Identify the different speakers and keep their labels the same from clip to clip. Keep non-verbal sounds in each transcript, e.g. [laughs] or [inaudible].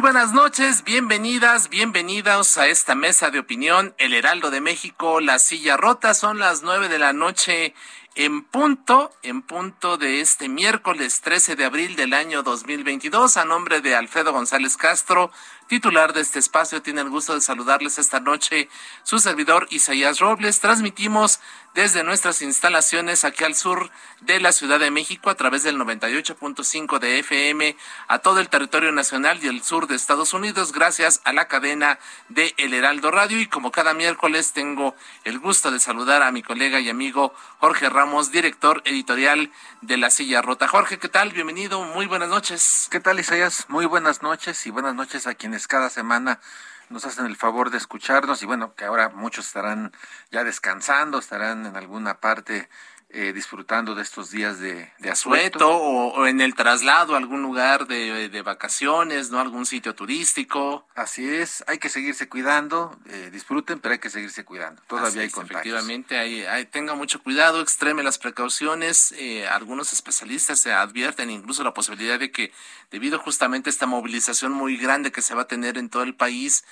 Speaker 1: Muy buenas noches, bienvenidas, bienvenidos a esta mesa de opinión, El Heraldo de México, La Silla Rota, son las nueve de la noche en punto, en punto de este miércoles 13 de abril del año 2022, a nombre de Alfredo González Castro, titular de este espacio, tiene el gusto de saludarles esta noche su servidor Isaías Robles. Transmitimos desde nuestras instalaciones aquí al sur de la Ciudad de México a través del 98.5 de FM a todo el territorio nacional y el sur de Estados Unidos gracias a la cadena de El Heraldo Radio y como cada miércoles tengo el gusto de saludar a mi colega y amigo Jorge Ramos, director editorial de La Silla Rota. Jorge, ¿qué tal? Bienvenido, muy buenas noches.
Speaker 2: ¿Qué tal Isaías? Muy buenas noches y buenas noches a quienes cada semana nos hacen el favor de escucharnos y bueno, que ahora muchos estarán ya descansando, estarán en alguna parte eh, disfrutando de estos días de, de asueto.
Speaker 1: Sueto o, o en el traslado a algún lugar de, de vacaciones, ¿no? Algún sitio turístico.
Speaker 2: Así es, hay que seguirse cuidando, eh, disfruten, pero hay que seguirse cuidando. Todavía
Speaker 1: Así
Speaker 2: hay
Speaker 1: es,
Speaker 2: contagios.
Speaker 1: Efectivamente, hay, hay- tenga mucho cuidado, extreme las precauciones. eh, algunos especialistas se advierten incluso la posibilidad de que, debido justamente a esta movilización muy grande que se va a tener en todo el país,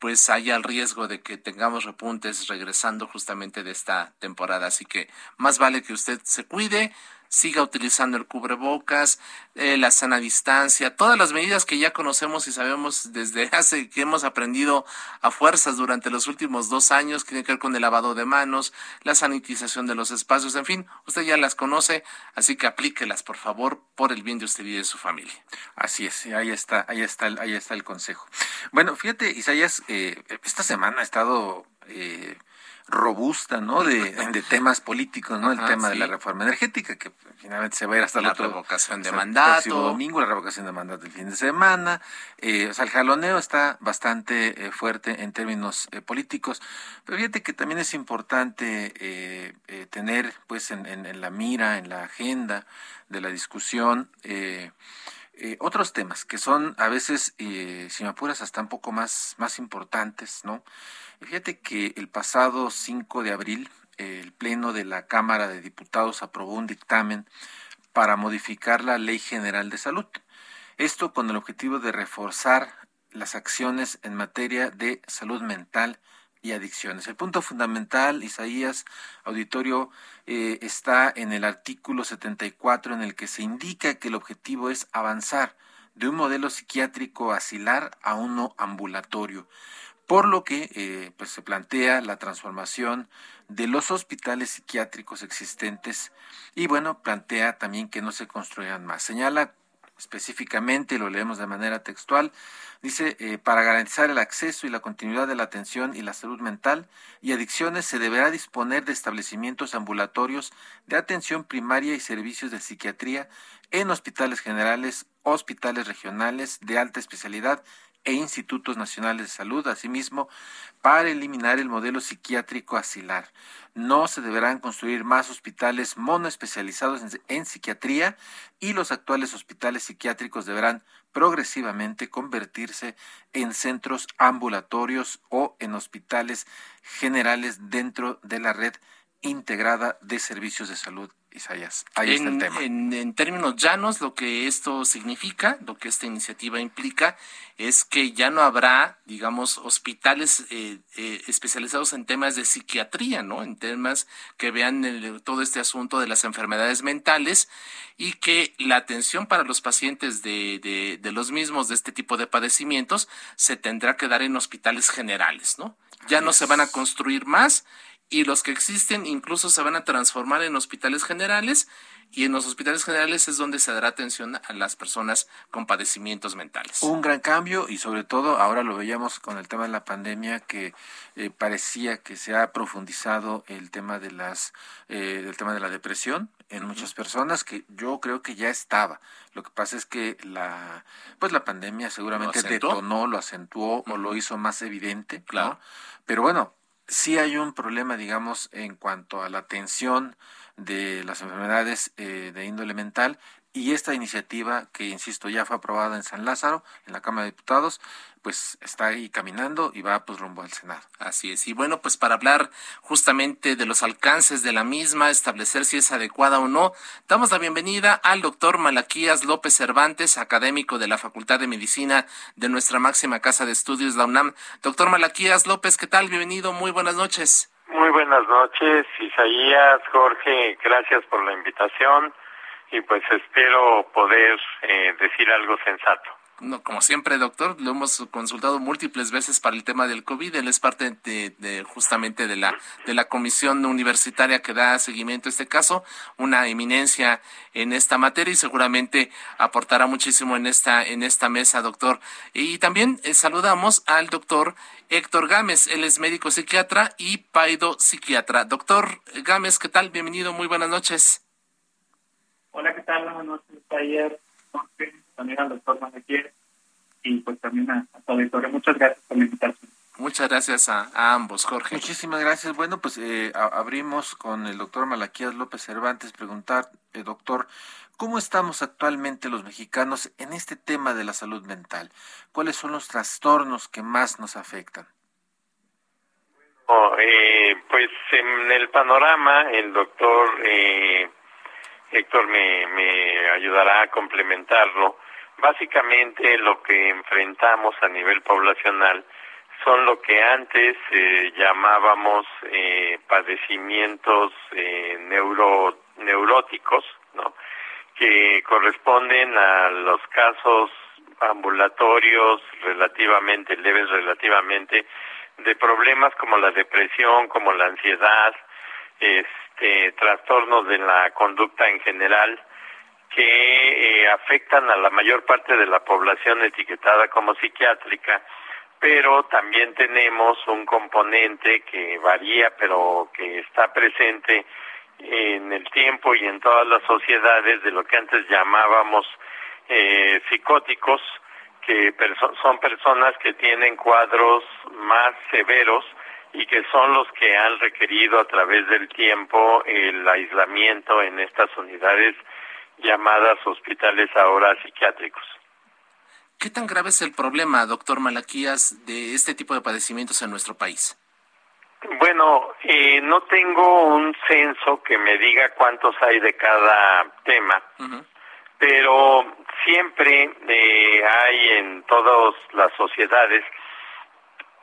Speaker 1: pues haya el riesgo de que tengamos repuntes regresando justamente de esta temporada. Así que más vale que usted se cuide, siga utilizando el cubrebocas, eh, la sana distancia, todas las medidas que ya conocemos y sabemos desde [laughs] hace que hemos aprendido a fuerzas durante los últimos dos años, que tiene que ver con el lavado de manos, la sanitización de los espacios, en fin, usted ya las conoce, así que aplíquelas, por favor, por el bien de usted y de su familia.
Speaker 2: Así es, ahí está, ahí está, ahí está el consejo. Bueno, fíjate, Isaías, eh, esta semana ha estado eh, robusta, ¿no? De, [laughs] de temas políticos, ¿no?
Speaker 1: Ajá,
Speaker 2: el tema de la reforma energética, que finalmente se va a ir hasta el
Speaker 1: La
Speaker 2: otro
Speaker 1: revocación de
Speaker 2: el
Speaker 1: mandato.
Speaker 2: próximo domingo, la revocación de mandato el fin de semana. Eh, o sea, el jaloneo está bastante eh, fuerte en términos eh, políticos. Pero fíjate que también es importante eh, eh, tener, pues, en, en- en la mira, en la agenda de la discusión, eh, otros temas que son a veces, eh, si me apuras, hasta un poco más, más importantes, ¿no? Fíjate que el pasado 5 de abril, el Pleno de la Cámara de Diputados aprobó un dictamen para modificar la Ley General de Salud. Esto con el objetivo de reforzar las acciones en materia de salud mental y adicciones. El punto fundamental, Isaías, auditorio, eh, está en el artículo 74 en el que se indica que el objetivo es avanzar de un modelo psiquiátrico asilar a uno ambulatorio por lo que eh, pues se plantea la transformación de los hospitales psiquiátricos existentes y bueno, plantea también que no se construyan más. Señala específicamente, lo leemos de manera textual, dice, eh, para garantizar el acceso y la continuidad de la atención y la salud mental y adicciones se deberá disponer de establecimientos ambulatorios de atención primaria y servicios de psiquiatría en hospitales generales, hospitales regionales de alta especialidad e institutos nacionales de salud, asimismo, para eliminar el modelo psiquiátrico asilar. No se deberán construir más hospitales monoespecializados en, en psiquiatría y los actuales hospitales psiquiátricos deberán progresivamente convertirse en centros ambulatorios o en hospitales generales dentro de la red integrada de servicios de salud Isaías. Ahí
Speaker 1: en,
Speaker 2: está el tema.
Speaker 1: En, términos llanos, lo que esto significa, lo que esta iniciativa implica, es que ya no habrá, digamos, hospitales eh, eh, especializados en temas de psiquiatría, ¿no? En temas que vean todo este asunto de las enfermedades mentales y que la atención para los pacientes de, de, de los mismos, de este tipo de padecimientos, se tendrá que dar en hospitales generales, ¿no? Ya no se van a construir más y los que existen incluso se van a transformar en hospitales generales y en los hospitales generales es donde se dará atención a las personas con padecimientos mentales.
Speaker 2: Un gran cambio y sobre todo ahora lo veíamos con el tema de la pandemia que eh, parecía que se ha profundizado el tema de las eh, el tema de la depresión en muchas personas que yo creo que ya estaba. Lo que pasa es que la pues la pandemia seguramente detonó, lo acentuó o lo hizo más evidente, claro. Pero bueno, sí hay un problema, digamos, en cuanto a la atención de las enfermedades eh, de índole mental y esta iniciativa que, insisto, ya fue aprobada en San Lázaro, en la Cámara de Diputados, pues está ahí caminando y va pues rumbo al Senado.
Speaker 1: Así es. Y bueno, pues para hablar justamente de los alcances de la misma, establecer si es adecuada o no, damos la bienvenida al doctor Malaquías López Cervantes, académico de la Facultad de Medicina de nuestra máxima casa de estudios, la UNAM. Doctor Malaquías López, ¿qué tal? Bienvenido, muy buenas noches.
Speaker 3: Muy buenas noches, Isaías, Jorge, gracias por la invitación y pues espero poder eh, decir algo sensato.
Speaker 1: No, como siempre, doctor, lo hemos consultado múltiples veces para el tema del COVID. Él es parte de, justamente de la de la comisión universitaria que da seguimiento a este caso, una eminencia en esta materia y seguramente aportará muchísimo en esta en esta mesa, doctor. Y también eh, saludamos al doctor Héctor Gámez, él es médico psiquiatra y paido psiquiatra. Doctor Gámez, ¿qué tal? Bienvenido, muy buenas noches.
Speaker 4: Hola, ¿qué tal? Buenas noches, ayer, también al doctor Manaquier y pues también a, a auditorio. Muchas gracias por la invitación.
Speaker 1: Muchas gracias a, ambos, Jorge.
Speaker 2: Muchísimas gracias. Bueno, pues eh, abrimos con el doctor Malaquías López Cervantes. Preguntar, eh, doctor, ¿cómo estamos actualmente los mexicanos en este tema de la salud mental? ¿Cuáles son los trastornos que más nos afectan?
Speaker 3: Oh, eh, pues en el panorama, el doctor eh, Héctor me, me ayudará a complementarlo. Básicamente lo que enfrentamos a nivel poblacional son lo que antes eh, llamábamos eh, padecimientos eh, neuro, neuróticos, que corresponden a los casos ambulatorios relativamente leves, relativamente de problemas como la depresión, como la ansiedad, este, trastornos de la conducta en general que eh, afectan a la mayor parte de la población etiquetada como psiquiátrica, pero también tenemos un componente que varía, pero que está presente en el tiempo y en todas las sociedades de lo que antes llamábamos eh, psicóticos, que son personas que tienen cuadros más severos y que son los que han requerido a través del tiempo el aislamiento en estas unidades llamadas hospitales ahora psiquiátricos.
Speaker 1: ¿Qué tan grave es el problema, doctor Malaquías, de este tipo de padecimientos en nuestro país?
Speaker 3: Bueno, eh, no tengo un censo que me diga cuántos hay de cada tema, pero siempre eh, hay en todas las sociedades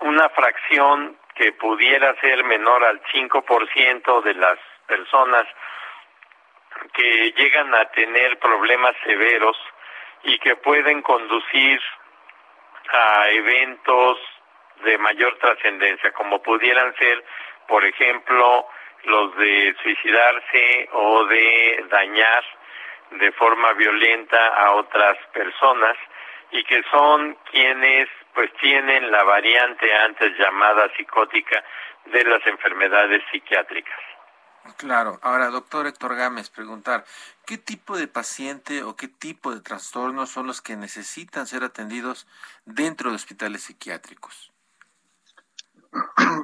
Speaker 3: una fracción que pudiera ser menor al 5% de las personas que llegan a tener problemas severos y que pueden conducir a eventos de mayor trascendencia, como pudieran ser, por ejemplo, los de suicidarse o de dañar de forma violenta a otras personas y que son quienes pues tienen la variante antes llamada psicótica de las enfermedades psiquiátricas.
Speaker 2: Claro. Ahora, doctor Héctor Gámez, preguntar, ¿qué tipo de paciente o qué tipo de trastornos son los que necesitan ser atendidos dentro de hospitales psiquiátricos?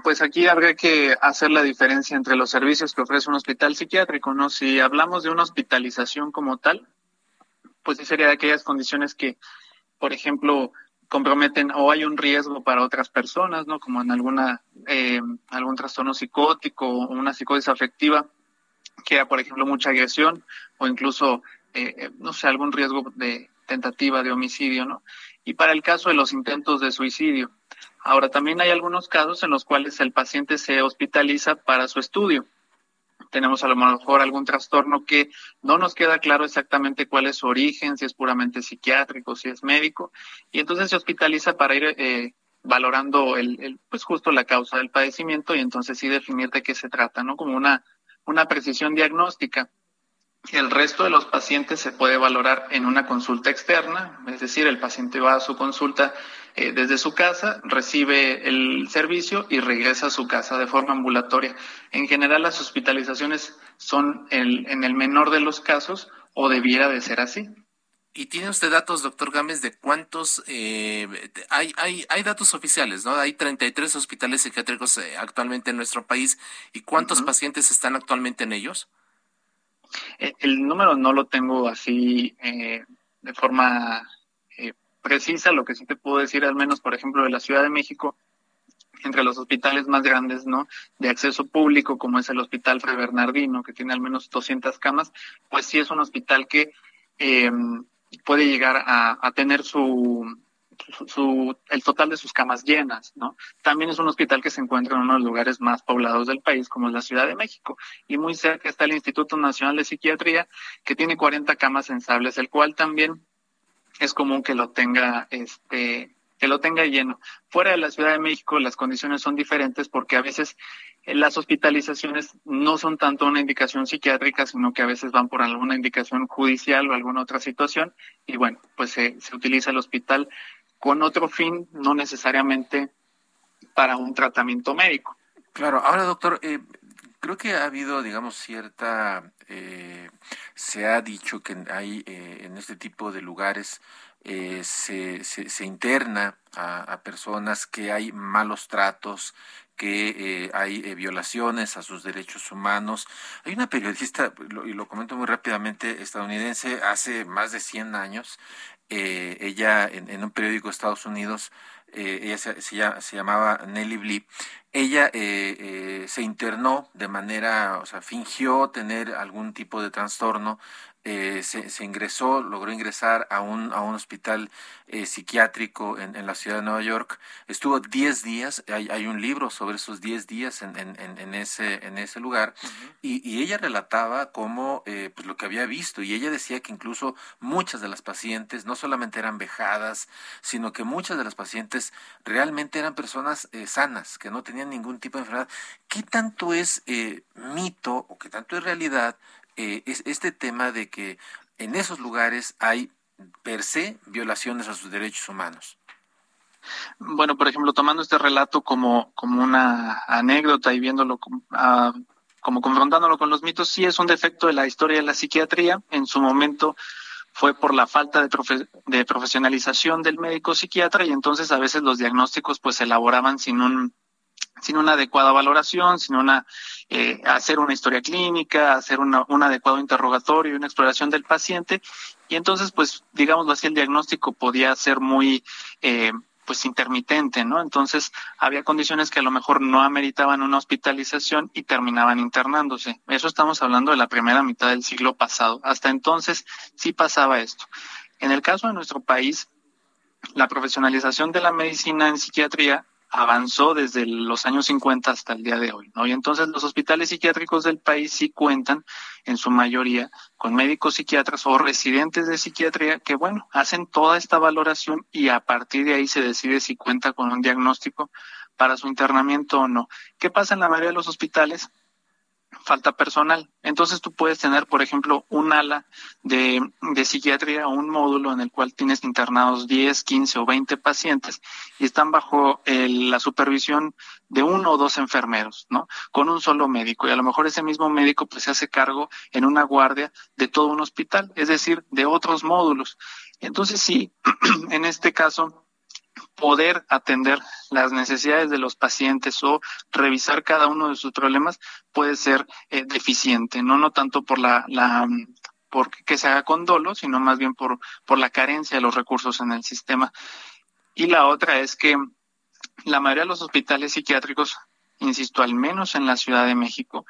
Speaker 4: Pues aquí habría que hacer la diferencia entre los servicios que ofrece un hospital psiquiátrico, ¿no? Si hablamos de una hospitalización como tal, pues sí sería de aquellas condiciones que, por ejemplo, comprometen o hay un riesgo para otras personas, ¿no? Como en alguna eh, algún trastorno psicótico o una psicosis afectiva, que era, por ejemplo, mucha agresión o incluso, eh, eh, no sé, algún riesgo de tentativa de homicidio, ¿no? Y para el caso de los intentos de suicidio. Ahora, también hay algunos casos en los cuales el paciente se hospitaliza para su estudio tenemos a lo mejor algún trastorno que no nos queda claro exactamente cuál es su origen, si es puramente psiquiátrico, si es médico, y entonces se hospitaliza para ir eh, valorando el, pues justo la causa del padecimiento y entonces sí definir de qué se trata, ¿no? Como una, una precisión diagnóstica. El resto de los pacientes se puede valorar en una consulta externa, es decir, el paciente va a su consulta eh, desde su casa, recibe el servicio y regresa a su casa de forma ambulatoria. En general, las hospitalizaciones son en el menor de los casos o debiera de ser así.
Speaker 1: ¿Y tiene usted datos, doctor Gámez, de cuántos, eh, hay, hay, hay datos oficiales, ¿no? Hay 33 hospitales psiquiátricos eh, actualmente en nuestro país y cuántos pacientes están actualmente en ellos?
Speaker 4: Eh, el número no lo tengo así eh, de forma eh, precisa, lo que sí te puedo decir, al menos, por ejemplo, de la Ciudad de México, entre los hospitales más grandes, ¿no? De acceso público, como es el Hospital Fray Bernardino, que tiene al menos 200 camas, pues sí es un hospital que puede llegar a tener su, el total de sus camas llenas, ¿no? También es un hospital que se encuentra en uno de los lugares más poblados del país, como es la Ciudad de México. Y muy cerca está el Instituto Nacional de Psiquiatría, que tiene 40 camas sensables, el cual también es común que lo tenga, este, que lo tenga lleno. Fuera de la Ciudad de México las condiciones son diferentes porque a veces eh, las hospitalizaciones no son tanto una indicación psiquiátrica, sino que a veces van por alguna indicación judicial o alguna otra situación. Y bueno, pues se, se utiliza el hospital con otro fin, no necesariamente para un tratamiento médico.
Speaker 2: Claro, ahora doctor, eh, creo que ha habido, digamos, cierta, eh, se ha dicho que hay eh, en este tipo de lugares se, se, interna a, personas que hay malos tratos, que hay violaciones a sus derechos humanos. Hay una periodista, y lo comento muy rápidamente, estadounidense, hace más de 100 años, eh, ella en, un periódico de Estados Unidos, eh, ella se, se, llamaba Nelly Blee, ella eh, se internó de manera, o sea, fingió tener algún tipo de trastorno eh, se, ingresó, logró ingresar a un, a un hospital eh, psiquiátrico en, en, la ciudad de Nueva York. Estuvo 10 días, hay, hay, un libro sobre esos 10 días en, en, en, ese, en ese lugar, y, y, ella relataba cómo, eh, pues lo que había visto, y ella decía que incluso muchas de las pacientes no solamente eran vejadas, sino que muchas de las pacientes realmente eran personas sanas, que no tenían ningún tipo de enfermedad. ¿Qué tanto es mito o qué tanto es realidad eh, es este tema de que en esos lugares hay per se violaciones a sus derechos humanos.
Speaker 4: Bueno, por ejemplo, tomando este relato como, como una anécdota y viéndolo ah, como confrontándolo con los mitos, sí es un defecto de la historia de la psiquiatría. En su momento fue por la falta de, de profesionalización del médico psiquiatra y entonces a veces los diagnósticos pues se elaboraban sin un sin una adecuada valoración, sin una eh, hacer una historia clínica, hacer una, un adecuado interrogatorio, una exploración del paciente, y entonces, pues, digámoslo así, el diagnóstico podía ser muy eh, pues intermitente, ¿no? Entonces había condiciones que a lo mejor no ameritaban una hospitalización y terminaban internándose. Eso estamos hablando de la primera mitad del siglo pasado. Hasta entonces sí pasaba esto. En el caso de nuestro país, la profesionalización de la medicina en psiquiatría avanzó desde los años 50 hasta el día de hoy, ¿no? Y entonces los hospitales psiquiátricos del país sí cuentan, en su mayoría, con médicos psiquiatras o residentes de psiquiatría que, bueno, hacen toda esta valoración y a partir de ahí se decide si cuenta con un diagnóstico para su internamiento o no. ¿Qué pasa en la mayoría de los hospitales? Falta personal. Entonces tú puedes tener, por ejemplo, un ala de, de psiquiatría o un módulo en el cual tienes internados 10, 15 o 20 pacientes y están bajo la supervisión de uno o dos enfermeros, ¿no? Con un solo médico. Y a lo mejor ese mismo médico pues se hace cargo en una guardia de todo un hospital, es decir, de otros módulos. Entonces sí, [clears throat] en este caso, poder atender las necesidades de los pacientes o revisar cada uno de sus problemas puede ser eh, deficiente, no no tanto por la, la por que se haga con dolo, sino más bien por por la carencia de los recursos en el sistema. Y la otra es que la mayoría de los hospitales psiquiátricos insisto, al menos en la Ciudad de México,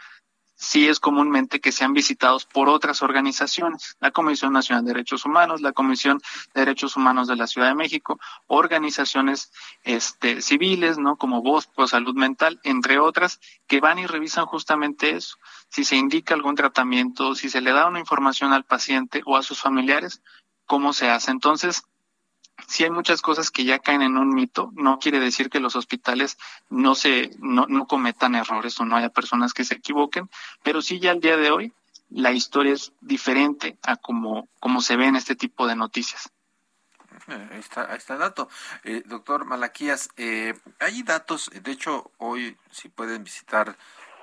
Speaker 4: sí es comúnmente que sean visitados por otras organizaciones, la Comisión Nacional de Derechos Humanos, la Comisión de Derechos Humanos de la Ciudad de México, organizaciones este, civiles, ¿no? Como por Salud Mental, entre otras, que van y revisan justamente eso. Si se indica algún tratamiento, si se le da una información al paciente o a sus familiares, cómo se hace. Entonces, si hay muchas cosas que ya caen en un mito, no quiere decir que los hospitales no se no, no cometan errores o no haya personas que se equivoquen, pero sí ya al día de hoy la historia es diferente a como, como se ve en este tipo de noticias.
Speaker 2: Eh, ahí está, ahí está el dato. Eh, doctor Malaquías, eh, hay datos, de hecho, hoy si pueden visitar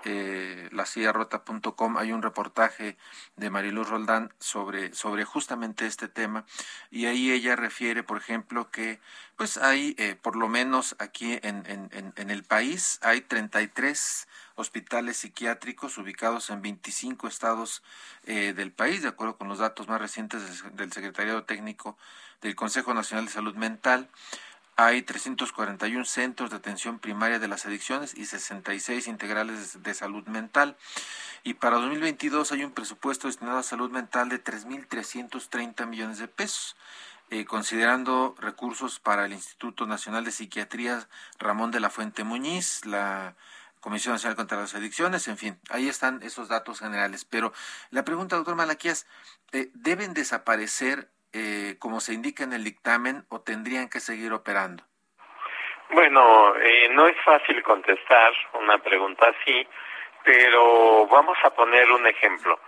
Speaker 2: eh, lasillarrota.com hay un reportaje de Mariluz Roldán sobre, sobre justamente este tema y ahí ella refiere, por ejemplo, que pues hay, eh, por lo menos aquí en, en, en, el país, hay 33 hospitales psiquiátricos ubicados en 25 estados eh, del país, de acuerdo con los datos más recientes del Secretariado Técnico del Consejo Nacional de Salud Mental. Hay 341 centros de atención primaria de las adicciones y 66 integrales de salud mental. Y para 2022 hay un presupuesto destinado a salud mental de 3.330 millones de pesos. Eh, considerando recursos para el Instituto Nacional de Psiquiatría Ramón de la Fuente Muñiz, la Comisión Nacional contra las Adicciones, en fin, ahí están esos datos generales. Pero la pregunta, doctor Malaquías, eh, ¿deben desaparecer eh, como se indica en el dictamen o tendrían que seguir operando?
Speaker 3: Bueno, eh, no es fácil contestar una pregunta así, pero vamos a poner un ejemplo.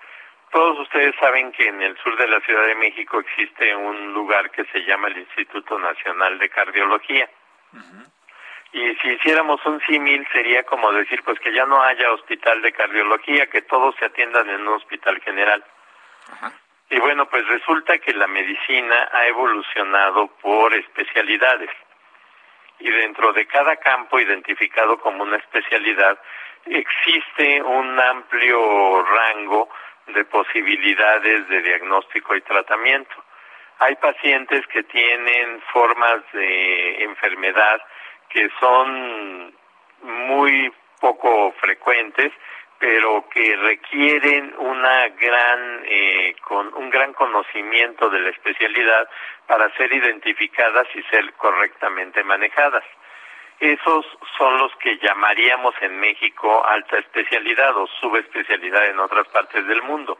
Speaker 3: Todos ustedes saben que en el sur de la Ciudad de México existe un lugar que se llama el Instituto Nacional de Cardiología. Y si hiciéramos un símil sería como decir pues que ya no haya hospital de cardiología, que todos se atiendan en un hospital general. Ajá. Y bueno, pues resulta que la medicina ha evolucionado por especialidades. Y dentro de cada campo identificado como una especialidad, existe un amplio rango de posibilidades de diagnóstico y tratamiento. Hay pacientes que tienen formas de enfermedad que son muy poco frecuentes pero que requieren una gran eh, con un gran conocimiento de la especialidad para ser identificadas y ser correctamente manejadas. Esos son los que llamaríamos en México alta especialidad o subespecialidad en otras partes del mundo.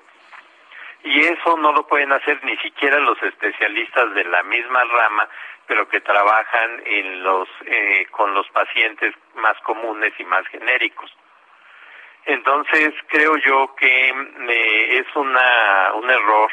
Speaker 3: Y eso no lo pueden hacer ni siquiera los especialistas de la misma rama, pero que trabajan en los, eh, con los pacientes más comunes y más genéricos. Entonces creo yo que eh, es una, un error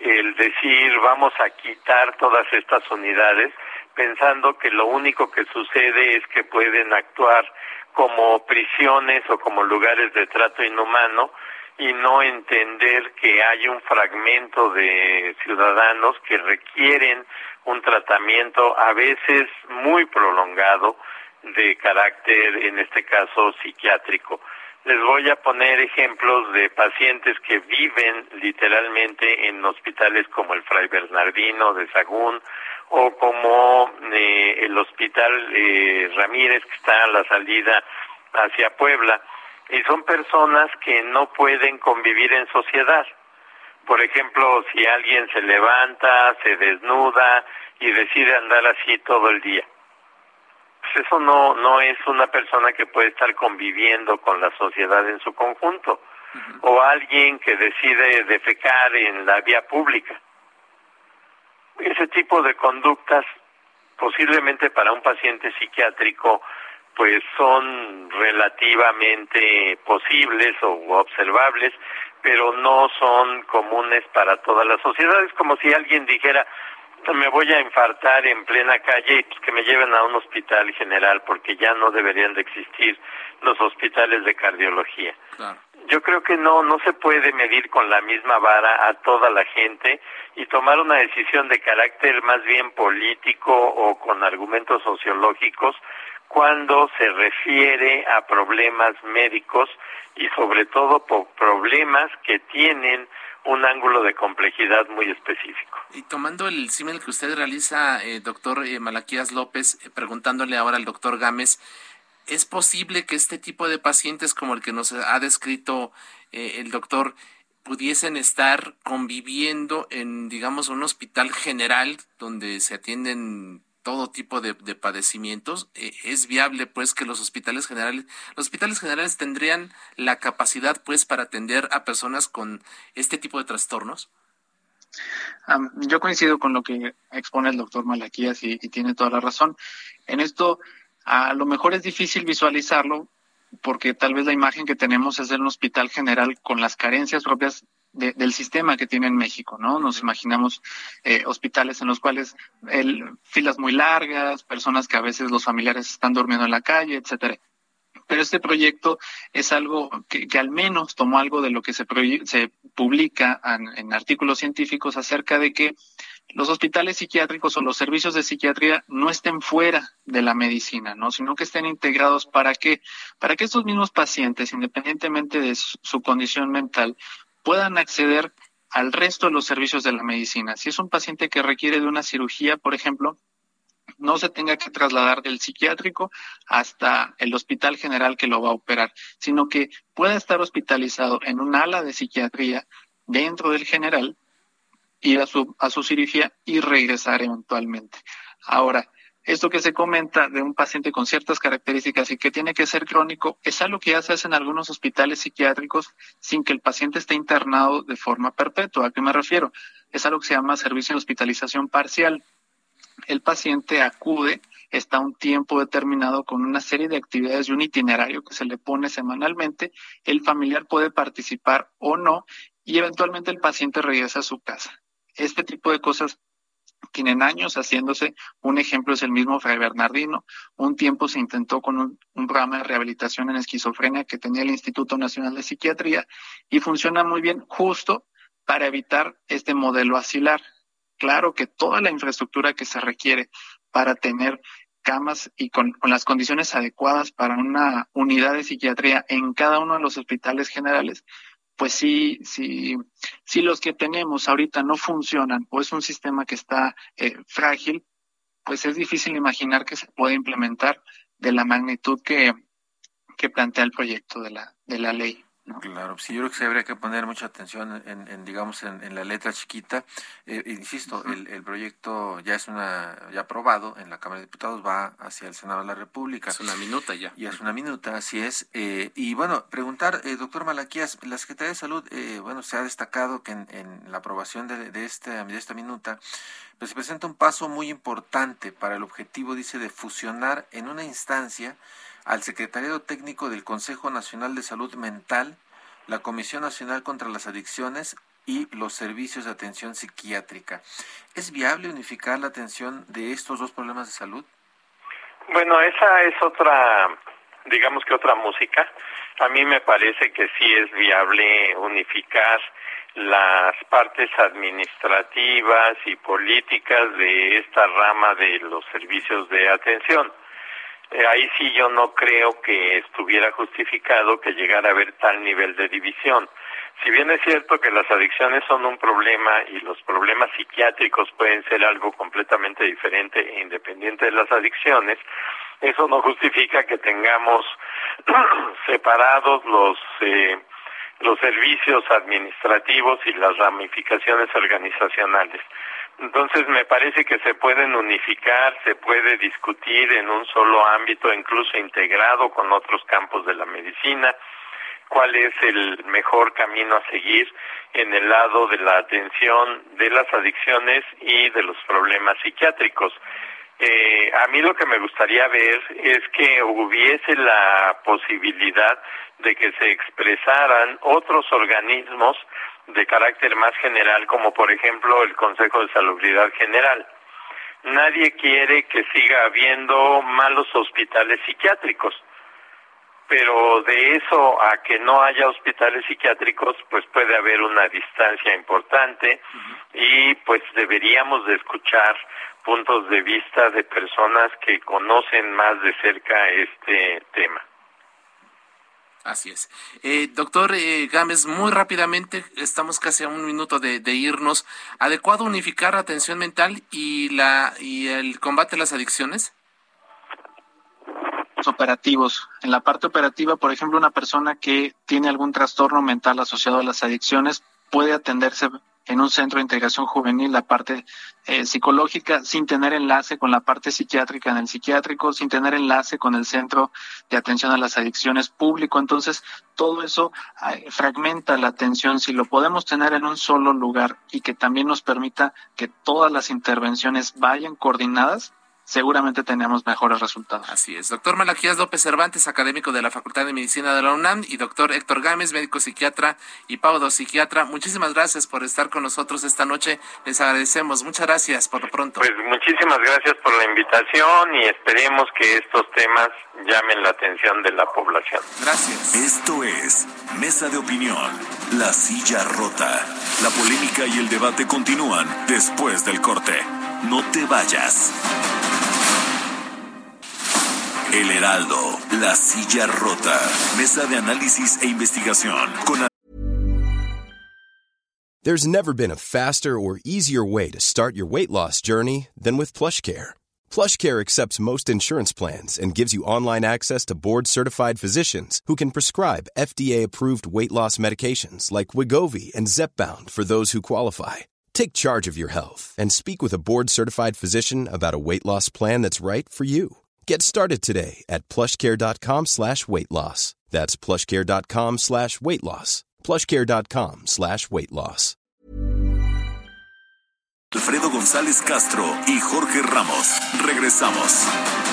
Speaker 3: el decir vamos a quitar todas estas unidades pensando que lo único que sucede es que pueden actuar como prisiones o como lugares de trato inhumano y no entender que hay un fragmento de ciudadanos que requieren un tratamiento a veces muy prolongado de carácter, en este caso, psiquiátrico. Les voy a poner ejemplos de pacientes que viven literalmente en hospitales como el Fray Bernardino de Sagún o como eh, el Hospital eh, Ramírez que está a la salida hacia Puebla. Y son personas que no pueden convivir en sociedad. Por ejemplo, si alguien se levanta, se desnuda y decide andar así todo el día eso no, no es una persona que puede estar conviviendo con la sociedad en su conjunto, o alguien que decide defecar en la vía pública. Ese tipo de conductas, posiblemente para un paciente psiquiátrico, pues son relativamente posibles o observables, pero no son comunes para todas las sociedades, como si alguien dijera, me voy a infartar en plena calle y pues que me lleven a un hospital general porque ya no deberían de existir los hospitales de cardiología. Yo creo que no no se puede medir con la misma vara a toda la gente y tomar una decisión de carácter más bien político o con argumentos sociológicos cuando se refiere a problemas médicos y sobre todo por problemas que tienen un ángulo de complejidad muy específico.
Speaker 1: Y tomando el símil que usted realiza, eh, doctor eh, Malaquías López, eh, preguntándole ahora al doctor Gámez, ¿Es posible que este tipo de pacientes como el que nos ha descrito eh, el doctor pudiesen estar conviviendo en, digamos, un hospital general donde se atienden todo tipo de, padecimientos, eh, es viable pues que los hospitales generales, los hospitales generales tendrían la capacidad pues para atender a personas con este tipo de trastornos?
Speaker 4: yo coincido con lo que expone el doctor Malaquías y, tiene toda la razón. En esto, a lo mejor es difícil visualizarlo porque tal vez la imagen que tenemos es de un hospital general con las carencias propias del sistema que tiene en México, ¿no? Nos imaginamos eh, hospitales en los cuales el, filas muy largas, personas que a veces los familiares están durmiendo en la calle, etcétera. Pero este proyecto es algo que, al menos tomó algo de lo que se, se publica en artículos científicos acerca de que los hospitales psiquiátricos o los servicios de psiquiatría no estén fuera de la medicina, ¿no? Sino que estén integrados para que, para que estos mismos pacientes, independientemente de su, condición mental, puedan acceder al resto de los servicios de la medicina. Si es un paciente que requiere de una cirugía, por ejemplo, no se tenga que trasladar del psiquiátrico hasta el hospital general que lo va a operar, sino que pueda estar hospitalizado en un ala de psiquiatría dentro del general ir a su, a su cirugía y regresar eventualmente. Ahora, esto que se comenta de un paciente con ciertas características y que tiene que ser crónico es algo que ya se hace en algunos hospitales psiquiátricos sin que el paciente esté internado de forma perpetua. ¿A qué me refiero? Es algo que se llama servicio de hospitalización parcial. El paciente acude, está un tiempo determinado con una serie de actividades y un itinerario que se le pone semanalmente. El familiar puede participar o no y eventualmente el paciente regresa a su casa. Este tipo de cosas tienen años haciéndose. Un ejemplo es el mismo Fray Bernardino. Un tiempo se intentó con un, programa de rehabilitación en esquizofrenia que tenía el Instituto Nacional de Psiquiatría y funciona muy bien justo para evitar este modelo asilar. Claro que toda la infraestructura que se requiere para tener camas y con, con, las condiciones adecuadas para una unidad de psiquiatría en cada uno de los hospitales generales pues sí, sí, si los que tenemos ahorita no funcionan o es un sistema que está eh, frágil, pues es difícil imaginar que se pueda implementar de la magnitud que, que plantea el proyecto de la, de la ley.
Speaker 2: Claro, sí, yo creo que se habría que poner mucha atención en, digamos, en, la letra chiquita. Eh, insisto, el, el, proyecto ya es una, ya aprobado en la Cámara de Diputados, va hacia el Senado de la República.
Speaker 1: Es una minuta ya.
Speaker 2: Y es una minuta, así es. Eh, y bueno, preguntar, eh, doctor Malaquías, la Secretaría de Salud, eh, bueno, se ha destacado que en, la aprobación de, de, esta, de esta minuta, pues se presenta un paso muy importante para el objetivo, dice, de fusionar en una instancia al Secretariado Técnico del Consejo Nacional de Salud Mental, la Comisión Nacional contra las Adicciones y los servicios de atención psiquiátrica. ¿Es viable unificar la atención de estos dos problemas de salud?
Speaker 3: Bueno, esa es otra, digamos que otra música. A mí me parece que sí es viable unificar las partes administrativas y políticas de esta rama de los servicios de atención. Eh, ahí sí yo no creo que estuviera justificado que llegara a haber tal nivel de división. Si bien es cierto que las adicciones son un problema y los problemas psiquiátricos pueden ser algo completamente diferente e independiente de las adicciones, eso no justifica que tengamos [clears throat] separados los eh, los servicios administrativos y las ramificaciones organizacionales. Entonces me parece que se pueden unificar, se puede discutir en un solo ámbito, incluso integrado con otros campos de la medicina, cuál es el mejor camino a seguir en el lado de la atención de las adicciones y de los problemas psiquiátricos. Eh, a mí lo que me gustaría ver es que hubiese la posibilidad de que se expresaran otros organismos de carácter más general, como por ejemplo el Consejo de Salubridad General. Nadie quiere que siga habiendo malos hospitales psiquiátricos, pero de eso a que no haya hospitales psiquiátricos, pues puede haber una distancia importante y pues deberíamos de escuchar puntos de vista de personas que conocen más de cerca este tema.
Speaker 1: Así es. Eh, doctor eh, Gámez, muy rápidamente, estamos casi a un minuto de, irnos. ¿Adecuado unificar la atención mental y, la, y el combate a las adicciones?
Speaker 4: Operativos. En la parte operativa, por ejemplo, una persona que tiene algún trastorno mental asociado a las adicciones puede atenderse en un centro de integración juvenil la parte eh, psicológica sin tener enlace con la parte psiquiátrica en el psiquiátrico, sin tener enlace con el centro de atención a las adicciones público. Entonces, todo eso fragmenta la atención. Si lo podemos tener en un solo lugar y que también nos permita que todas las intervenciones vayan coordinadas, seguramente tenemos mejores resultados.
Speaker 1: Así es. Doctor Malaquías López Cervantes, académico de la Facultad de Medicina de la UNAM, y doctor Héctor Gámez, médico psiquiatra y paudo psiquiatra. Muchísimas gracias por estar con nosotros esta noche. Les agradecemos. Muchas gracias por lo pronto.
Speaker 3: Pues muchísimas gracias por la invitación y esperemos que estos temas llamen la atención de la población.
Speaker 1: Gracias.
Speaker 5: Esto es Mesa de Opinión, La Silla Rota. La polémica y el debate continúan después del corte. No te vayas. El Heraldo, La Silla Rota. Mesa de análisis e investigación con
Speaker 6: There's never been a faster or easier way to start your weight loss journey than with PlushCare. PlushCare accepts most insurance plans and gives you online access to board-certified physicians who can prescribe FDA-approved weight loss medications like Wigovi and Zepbound for those who qualify. Take charge of your health and speak with a board-certified physician about a weight loss plan that's right for you. Get started today at plushcare.com slash weight loss. That's plushcare.com slash weight loss. Plushcare.com slash weight loss.
Speaker 5: Alfredo González Castro y Jorge Ramos. Regresamos.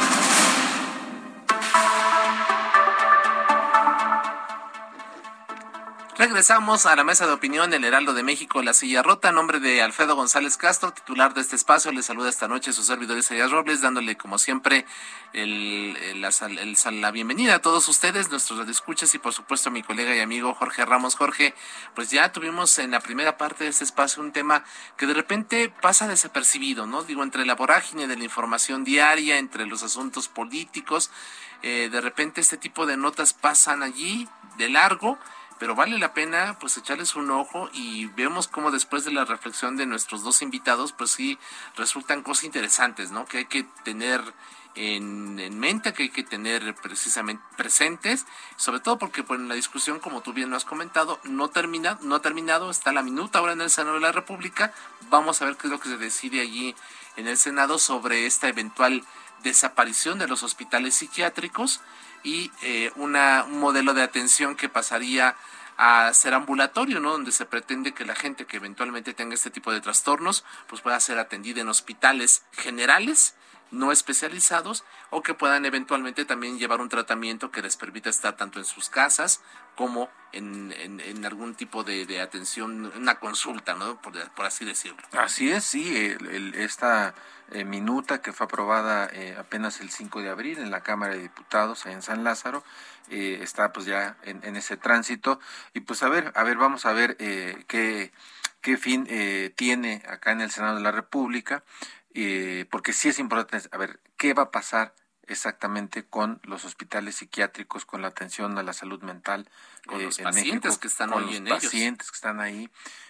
Speaker 1: Regresamos a la mesa de opinión El Heraldo de México, La Silla Rota. En nombre de Alfredo González Castro, titular de este espacio, le saluda esta noche su servidor Isaías Robles, dándole como siempre el, la, la, bienvenida a todos ustedes, nuestros escuchas y por supuesto a mi colega y amigo Jorge Ramos. Jorge, pues ya tuvimos en la primera parte de este espacio un tema que de repente pasa desapercibido, ¿no? Digo, entre la vorágine de la información diaria, entre los asuntos políticos, eh, de repente este tipo de notas pasan allí de largo pero vale la pena pues echarles un ojo y vemos cómo después de la reflexión de nuestros dos invitados pues sí resultan cosas interesantes, ¿no? Que hay que tener en, mente, que hay que tener precisamente presentes, sobre todo porque pues, en la discusión, como tú bien lo has comentado, no termina, no ha terminado, está la minuta ahora en el Senado de la República, vamos a ver qué es lo que se decide allí en el Senado sobre esta eventual desaparición de los hospitales psiquiátricos y eh, una, un modelo de atención que pasaría a ser ambulatorio, ¿no? Donde se pretende que la gente que eventualmente tenga este tipo de trastornos, pues pueda ser atendida en hospitales generales, no especializados, o que puedan eventualmente también llevar un tratamiento que les permita estar tanto en sus casas como en, en, algún tipo de, atención, una consulta, ¿no? Por, así decirlo.
Speaker 2: Así es, sí, esta eh, minuta que fue aprobada eh, apenas el 5 de abril en la Cámara de Diputados en San Lázaro, eh, está pues ya en, ese tránsito y pues a ver, a ver, vamos a ver qué, qué fin tiene acá en el Senado de la República, porque sí es importante, a ver, ¿qué va a pasar exactamente con los hospitales psiquiátricos, con la atención a la salud mental
Speaker 1: con los pacientes que están con
Speaker 2: los pacientes que están ahí.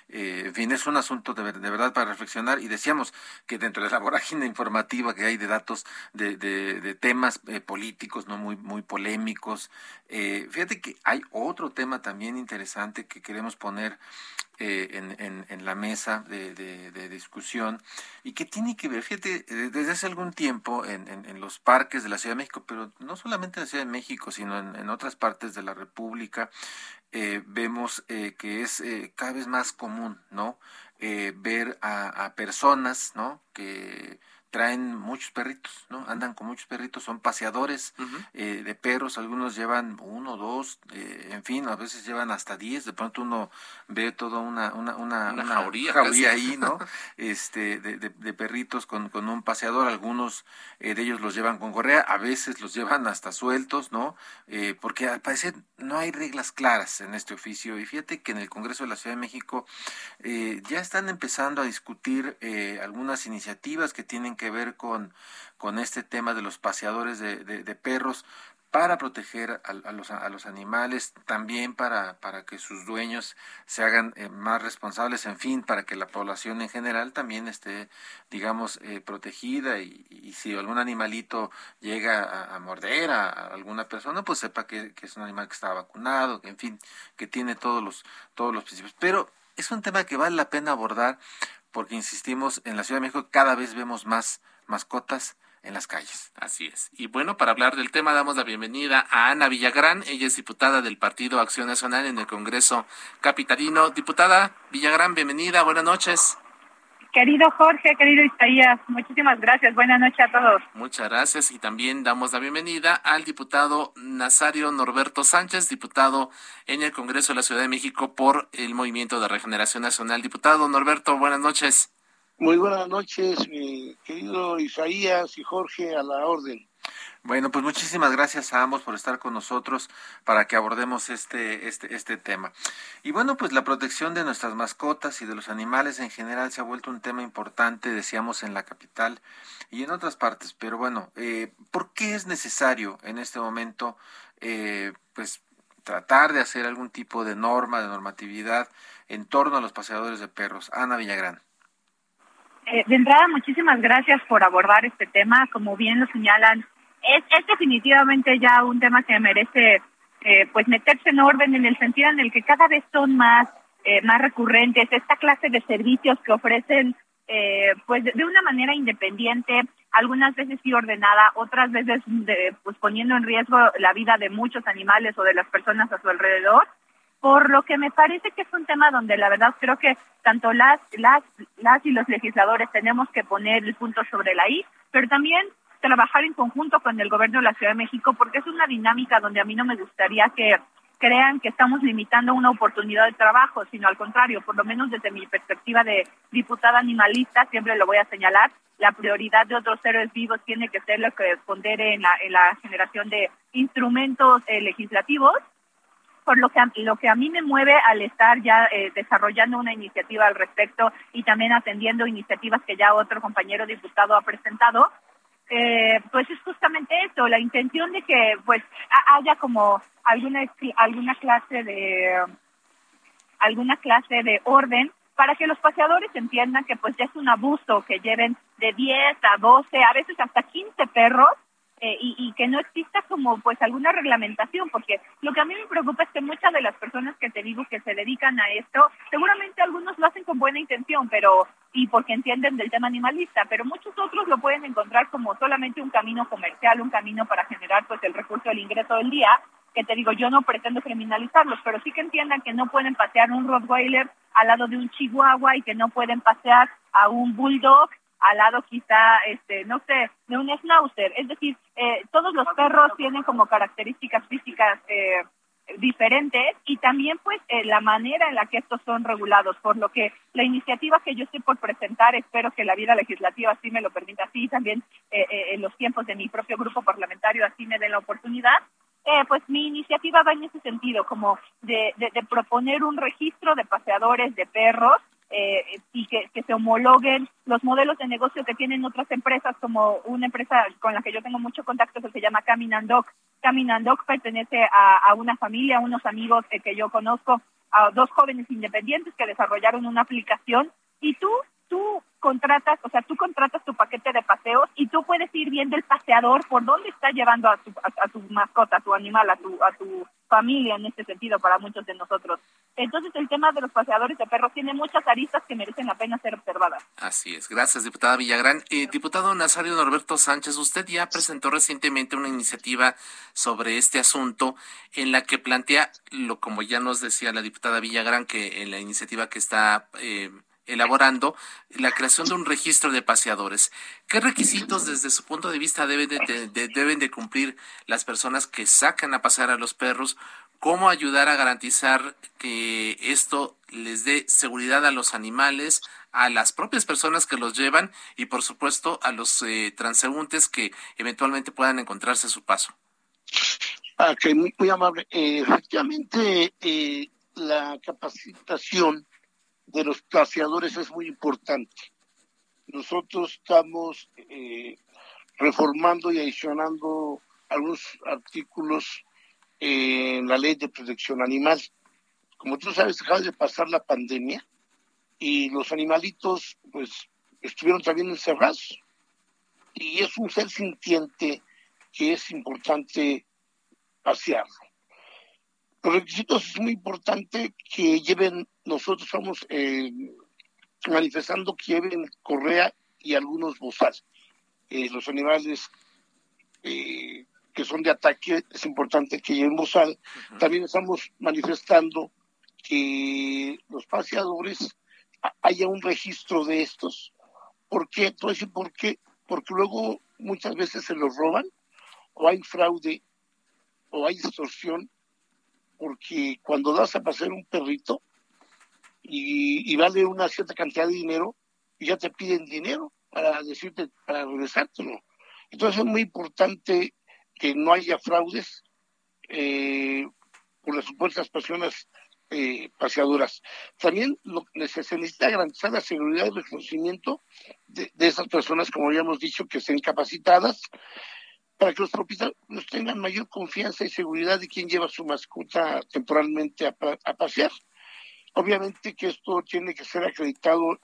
Speaker 2: Eh, en fin, es un asunto de, de, verdad para reflexionar. Y decíamos que dentro de la vorágine informativa que hay de datos de, de, temas eh, políticos no muy muy polémicos, eh, fíjate que hay otro tema también interesante que queremos poner en, en, la mesa de, de, discusión y que tiene que ver, fíjate, desde hace algún tiempo en, los parques de la Ciudad de México, pero no solamente en la Ciudad de México, sino en, otras partes de la República, eh, vemos eh, que es eh, cada vez más común, ¿no? ver a, a, personas, ¿no? Que traen muchos perritos, ¿no? Andan con muchos perritos, son paseadores eh, de perros, algunos llevan uno, dos, eh, en fin, a veces llevan hasta diez, de pronto uno ve toda una, una, una,
Speaker 1: una, jauría,
Speaker 2: ahí, ¿no? [laughs] este, de, de, perritos con, con, un paseador, algunos eh, de ellos los llevan con correa, a veces los llevan hasta sueltos, ¿no? porque al parecer no hay reglas claras en este oficio, y fíjate que en el Congreso de la Ciudad de México ya están empezando a discutir algunas iniciativas que tienen que ver con, con este tema de los paseadores de, de, perros, para proteger a, los, a los, animales, también para, para, que sus dueños se hagan eh, más responsables, en fin, para que la población en general también esté, digamos, eh, protegida y, si algún animalito llega a, morder a, alguna persona, pues sepa que, que, es un animal que está vacunado, que en fin, que tiene todos los, todos los principios. Pero es un tema que vale la pena abordar porque, insistimos, en la Ciudad de México cada vez vemos más mascotas en las calles.
Speaker 1: Así es. Y bueno, para hablar del tema damos la bienvenida a Ana Villagrán. Ella es diputada del Partido Acción Nacional en el Congreso Capitalino. Diputada Villagrán, bienvenida. Buenas noches.
Speaker 7: Querido Jorge, querido Isaías, muchísimas gracias. Buenas noches a todos.
Speaker 1: Muchas gracias y también damos la bienvenida al diputado Nazario Norberto Sánchez, diputado en el Congreso de la Ciudad de México por el Movimiento de Regeneración Nacional. Diputado Norberto, buenas noches.
Speaker 8: Muy buenas noches, mi querido Isaías y Jorge, a la orden.
Speaker 2: Bueno, pues muchísimas gracias a ambos por estar con nosotros para que abordemos este, este, este tema. Y bueno, pues la protección de nuestras mascotas y de los animales en general se ha vuelto un tema importante, decíamos, en la capital y en otras partes. Pero bueno, eh, ¿por qué es necesario en este momento, eh, pues, tratar de hacer algún tipo de norma, de normatividad en torno a los paseadores de perros? Ana Villagrán.
Speaker 7: Eh, de entrada, muchísimas gracias por abordar este tema. Como bien lo señalan, es, es definitivamente ya un tema que merece eh, pues meterse en orden en el sentido en el que cada vez son más eh, más recurrentes. Esta clase de servicios que ofrecen pues de, una manera independiente, algunas veces sí ordenada, otras veces pues poniendo en riesgo la vida de muchos animales o de las personas a su alrededor. Por lo que me parece que es un tema donde la verdad creo que tanto las, las, las y los legisladores tenemos que poner el punto sobre la I, pero también trabajar en conjunto con el gobierno de la Ciudad de México, porque es una dinámica donde a mí no me gustaría que crean que estamos limitando una oportunidad de trabajo, sino al contrario, por lo menos desde mi perspectiva de diputada animalista, siempre lo voy a señalar, la prioridad de otros seres vivos tiene que ser lo que responder en la, en generación de instrumentos eh, legislativos por lo que, lo que a mí me mueve al estar ya eh, desarrollando una iniciativa al respecto y también atendiendo iniciativas que ya otro compañero diputado ha presentado, eh, pues es justamente eso, la intención de que pues haya como alguna alguna clase de alguna clase de orden para que los paseadores entiendan que pues ya es un abuso que lleven de 10 a 12, a veces hasta 15 perros eh, y, y, que no exista como pues alguna reglamentación, porque lo que a mí me preocupa es que muchas de las personas que te digo que se dedican a esto, seguramente algunos lo hacen con buena intención, pero y porque entienden del tema animalista, pero muchos otros lo pueden encontrar como solamente un camino comercial, un camino para generar pues el recurso del ingreso del día, que te digo, yo no pretendo criminalizarlos, pero sí que entiendan que no pueden pasear un Rottweiler al lado de un Chihuahua y que no pueden pasear a un Bulldog al lado quizá, este, no sé, de un schnauzer. Es decir, eh, todos los perros tienen como características físicas eh, diferentes y también pues eh, la manera en la que estos son regulados, por lo que la iniciativa que yo estoy por presentar, espero que la vida legislativa así me lo permita, así también en los tiempos de mi propio grupo parlamentario así me den la oportunidad, pues mi iniciativa va en ese sentido, como de, de proponer un registro de paseadores de perros eh, y que, se homologuen los modelos de negocio que tienen otras empresas, como una empresa con la que yo tengo mucho contacto que se llama Caminandoc. Caminandoc pertenece a, una familia, a unos amigos que yo conozco, a dos jóvenes independientes que desarrollaron una aplicación y tú tú contratas, o sea, tú contratas tu paquete de paseos y tú puedes ir viendo el paseador por dónde está llevando a tu, a, tu mascota, a tu animal, a tu, a tu familia en este sentido para muchos de nosotros. Entonces el tema de los paseadores de perros tiene muchas aristas que merecen la pena ser observadas.
Speaker 1: Así es. Gracias, diputada Villagrán. Eh, diputado Nazario Norberto Sánchez, usted ya presentó recientemente una iniciativa sobre este asunto en la que plantea, lo como ya nos decía la diputada Villagrán, que en la iniciativa que está... Eh, elaborando la creación de un registro de paseadores. ¿Qué requisitos desde su punto de vista deben de, deben de cumplir las personas que sacan a pasear a los perros? ¿Cómo ayudar a garantizar que esto les dé seguridad a los animales, a las propias personas que los llevan y por supuesto a los eh, transeúntes que eventualmente puedan encontrarse a su paso?
Speaker 8: Ah, muy, amable. Eh, efectivamente, eh, la capacitación de los paseadores es muy importante. Nosotros estamos eh, reformando y adicionando algunos artículos en la ley de protección animal. Como tú sabes, acaba de pasar la pandemia y los animalitos pues estuvieron también encerrados. Y es un ser sintiente que es importante pasearlo. Los requisitos es muy importante que lleven, nosotros estamos eh, manifestando que lleven correa y algunos bozal. Eh, los animales eh, que son de ataque es importante que lleven bozal. También estamos manifestando que los paseadores haya un registro de estos. ¿Por qué? ¿por qué? Porque luego muchas veces se los roban o hay fraude o hay extorsión porque cuando das a pasear un perrito y, vale una cierta cantidad de dinero, ya te piden dinero para decirte, para regresártelo. Entonces es muy importante que no haya fraudes eh, por las supuestas personas eh, paseadoras. También lo, se necesita garantizar la seguridad y reconocimiento de, de esas personas, como habíamos dicho, que estén capacitadas para que los propietarios tengan mayor confianza y seguridad de quien lleva su mascota temporalmente a, pasear. Obviamente que esto tiene que ser acreditado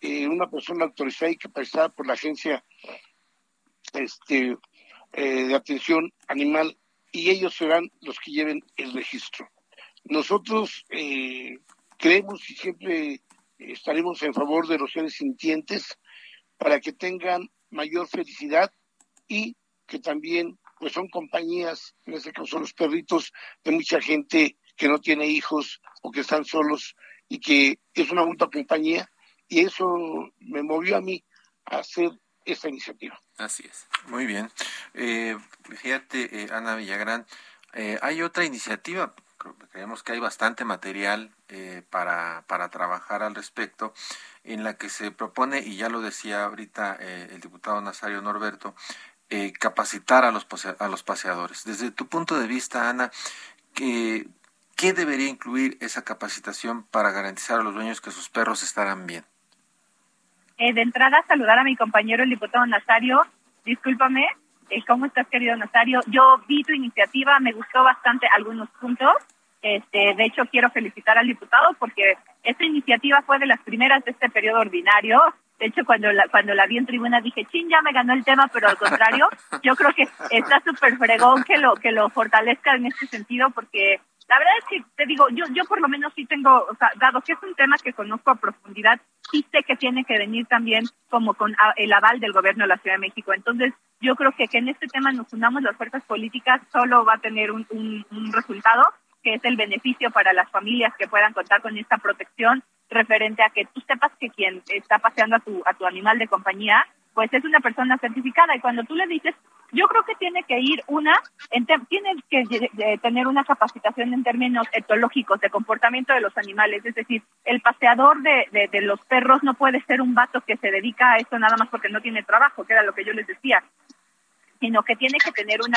Speaker 8: eh, una persona autorizada y capacitada por la agencia este, eh, de atención animal y ellos serán los que lleven el registro. Nosotros eh, creemos y siempre estaremos en favor de los seres sintientes para que tengan mayor felicidad y que también pues son compañías, en este caso son los perritos de mucha gente que no tiene hijos o que están solos y que es una mutua compañía y eso me movió a mí a hacer esta iniciativa.
Speaker 2: Así es. Muy bien. Eh, fíjate, eh, Ana Villagrán, eh, hay otra iniciativa, creemos que hay bastante material eh, para, para trabajar al respecto, en la que se propone, y ya lo decía ahorita el diputado Nazario Norberto, eh, capacitar a los, a los paseadores. Desde tu punto de vista, Ana, ¿qué, ¿qué debería incluir esa capacitación para garantizar a los dueños que sus perros estarán bien?
Speaker 7: Eh, de entrada, saludar a mi compañero, el diputado Nazario. Discúlpame, eh, ¿cómo estás, querido Nazario? Yo vi tu iniciativa, me gustó bastante algunos puntos. Este, de hecho, quiero felicitar al diputado porque esta iniciativa fue de las primeras de este periodo ordinario. De hecho, cuando la, cuando la vi en tribuna dije, chin, ya me ganó el tema, pero al contrario, yo creo que está súper fregón que lo, que lo fortalezca en este sentido, porque la verdad es que te digo, yo, yo por lo menos sí tengo, dado que es un tema que conozco a profundidad, sí sé que tiene que venir también como con el aval del gobierno de la Ciudad de México. Entonces, yo creo que que en este tema nos unamos las fuerzas políticas solo va a tener un, un resultado, que es el beneficio para las familias que puedan contar con esta protección referente a que tú sepas que quien está paseando a tu, a tu animal de compañía, pues es una persona certificada. Y cuando tú le dices, yo creo que tiene que ir una, tiene que tener una capacitación en términos etológicos de comportamiento de los animales. Es decir, el paseador de, de, de los perros no puede ser un vato que se dedica a esto nada más porque no tiene trabajo, que era lo que yo les decía sino que tiene que tener una,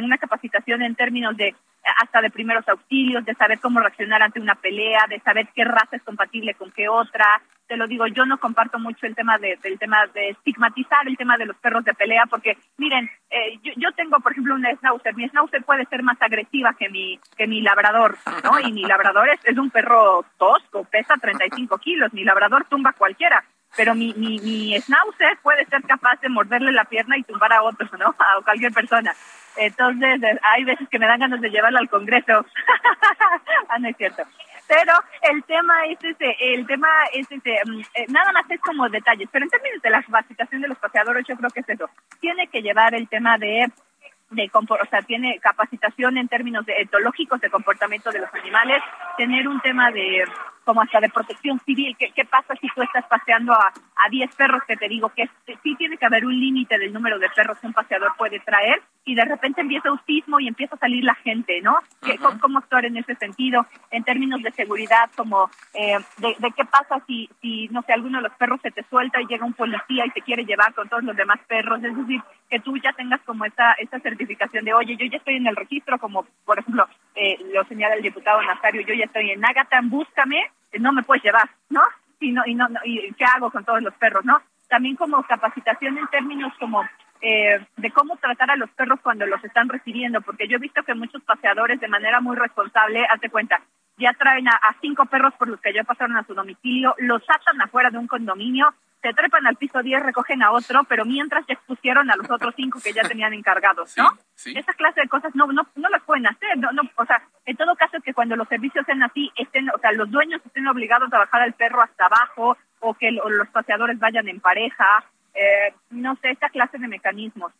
Speaker 7: una capacitación en términos de hasta de primeros auxilios, de saber cómo reaccionar ante una pelea, de saber qué raza es compatible con qué otra. Te lo digo, yo no comparto mucho el tema de, del tema de estigmatizar el tema de los perros de pelea, porque miren, eh, yo, tengo, por ejemplo, una schnauzer. Mi schnauzer puede ser más agresiva que mi que mi labrador, ¿no? Y mi labrador es, es un perro tosco, pesa 35 kilos. Mi labrador tumba cualquiera pero mi, mi, mi schnauzer puede ser capaz de morderle la pierna y tumbar a otro, ¿no? [laughs] A cualquier persona. Entonces, eh, hay veces que me dan ganas de llevarlo al Congreso. [laughs] ah, no es cierto. Pero el tema es ese, el tema es ese, mm, eh, nada más es como detalles, pero en términos de la capacitación de los paseadores, yo creo que es eso. Tiene que llevar el tema de de o sea, tiene capacitación en términos de etológicos de comportamiento de los animales, tener un tema de como hasta de protección civil. ¿Qué, qué pasa si tú estás paseando a, a 10 perros que te digo que sí tiene que haber un límite del número de perros que un paseador puede traer y de repente empieza autismo y empieza a salir la gente, ¿no? ¿Cómo, actuar en ese sentido? En términos de seguridad, como eh, de, de, qué pasa si, si, no sé, alguno de los perros se te suelta y llega un policía y te quiere llevar con todos los demás perros. Es decir, que tú ya tengas como esta, esta certificación de, oye, yo ya estoy en el registro, como por ejemplo eh, lo señala el diputado Nazario, yo ya estoy en Agatán, búscame, no me puedes llevar, ¿no? Y, no, y, no, y qué hago con todos los perros, ¿no? También como capacitación en términos como eh, de cómo tratar a los perros cuando los están recibiendo, porque yo he visto que muchos paseadores de manera muy responsable, hace cuenta, ya traen a, cinco perros por los que ya pasaron a su domicilio, los atan afuera de un condominio, se trepan al piso 10, recogen a otro, pero mientras ya expusieron a los otros cinco que ya [laughs] tenían encargados, ¿no? Esa clase de cosas no, no, no las pueden hacer, no, no, o sea, en todo caso que cuando los servicios sean así, estén, o sea, los dueños estén obligados a bajar al perro hasta abajo, o que los paseadores vayan en pareja, eh, no sé, esta clase de mecanismos.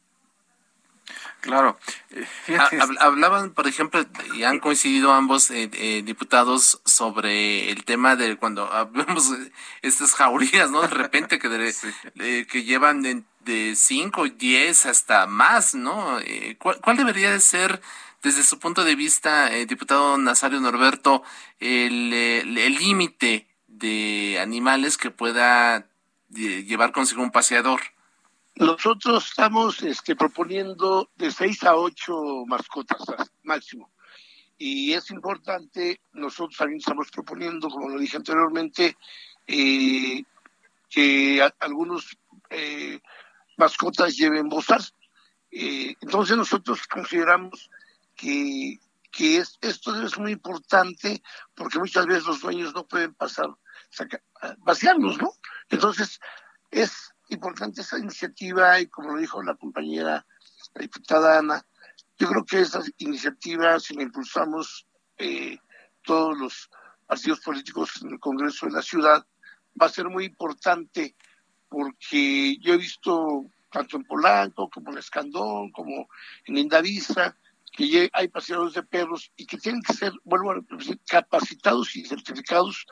Speaker 2: Claro.
Speaker 1: Eh, hablaban, por ejemplo, y han coincidido ambos eh, eh, diputados sobre el tema de cuando vemos estas jaurías, ¿no? De repente que, [laughs] que llevan de, 5, 10 hasta más, ¿no? ¿cuál, debería de ser, desde su punto de vista, diputado Nazario Norberto, el límite de animales que pueda llevar consigo un paseador?
Speaker 8: Nosotros estamos este, proponiendo de seis a ocho mascotas máximo. Y es importante, nosotros también estamos proponiendo, como lo dije anteriormente, eh, que algunos eh, mascotas lleven bozas. Eh, entonces nosotros consideramos que, que es, esto es muy importante porque muchas veces los dueños no pueden pasar, vaciarlos, ¿no? Entonces es importante esa iniciativa y como lo dijo la compañera, la diputada Ana, yo creo que esa iniciativa, si la impulsamos eh, todos los partidos políticos en el Congreso de la ciudad, va a ser muy importante porque yo he visto tanto en Polanco como en Escandón, como en Indavisa, que hay paseadores de perros y que tienen que ser, vuelvo a decir, capacitados y certificados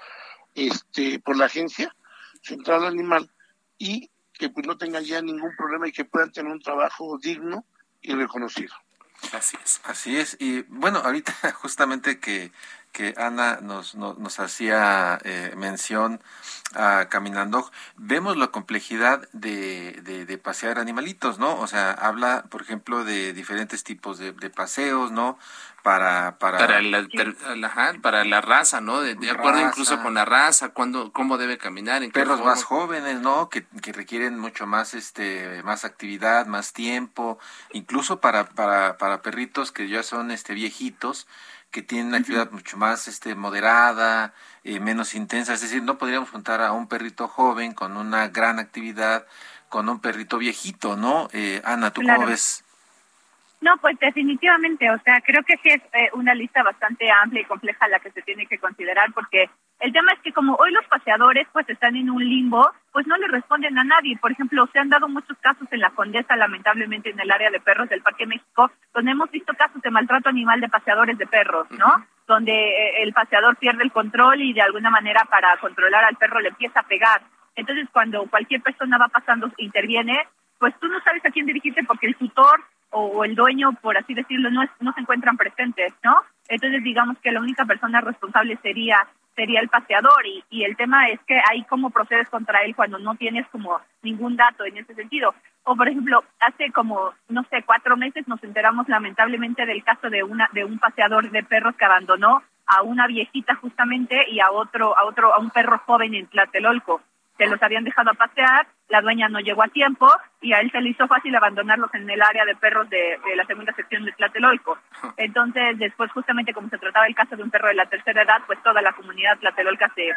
Speaker 8: este, por la Agencia Central Animal y que pues no tengan ya ningún problema y que puedan tener un trabajo digno y reconocido.
Speaker 2: Así es. Así es. Y bueno, ahorita [laughs] justamente que, que Ana nos, nos, hacía eh, mención a Caminando, vemos la complejidad de, de, pasear animalitos, ¿no? O sea, habla, por ejemplo, de diferentes tipos de, de paseos, ¿no? para para
Speaker 1: para la, para la raza no de, acuerdo incluso con la raza cuando cómo debe caminar en
Speaker 2: perros más jóvenes no que, que, requieren mucho más este más actividad más tiempo incluso para para para perritos que ya son este viejitos que tienen una actividad mucho más este moderada eh, menos intensa. Es decir no podríamos juntar a un perrito joven con una gran actividad con un perrito viejito no eh, Ana tú cómo ves
Speaker 7: no, pues definitivamente, o sea, creo que sí es eh, una lista bastante amplia y compleja la que se tiene que considerar porque el tema es que como hoy los paseadores pues están en un limbo, pues no le responden a nadie. Por ejemplo, se han dado muchos casos en la Condesa, lamentablemente en el área de perros del Parque México, donde hemos visto casos de maltrato animal de paseadores de perros, ¿no? Donde eh, el paseador pierde el control y de alguna manera para controlar al perro le empieza a pegar. Entonces, cuando cualquier persona va pasando, interviene, pues tú no sabes a quién dirigirte porque el tutor o, el dueño, por así decirlo, no, no se encuentran presentes, ¿no? Entonces digamos que la única persona responsable sería sería el paseador y, y el tema es que ahí cómo procedes contra él cuando no tienes como ningún dato en ese sentido. O por ejemplo, hace como, no sé, cuatro meses nos enteramos lamentablemente del caso de una de un paseador de perros que abandonó a una viejita justamente y a otro a otro a un perro joven en Tlatelolco se los habían dejado a pasear, la dueña no llegó a tiempo y a él se le hizo fácil abandonarlos en el área de perros de, la segunda sección de Tlatelolco. Entonces, después, justamente como se trataba el caso de un perro de la tercera edad, pues toda la comunidad tlatelolca se,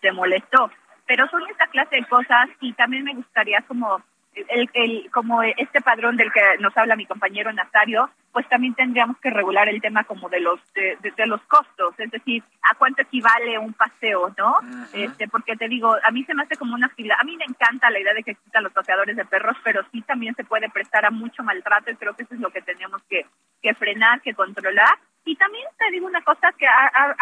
Speaker 7: se molestó. Pero son esta clase de cosas y también me gustaría como el, el, como este padrón del que nos habla mi compañero Nazario, pues también tendríamos que regular el tema como de los de, los costos, es decir, a cuánto equivale un paseo, ¿no? Este, porque te digo, a mí se me hace como una actividad, a mí me encanta la idea de que existan los paseadores de perros, pero sí también se puede prestar a mucho maltrato y creo que eso es lo que tenemos que, que frenar, que controlar. Y también te digo una cosa que a, a,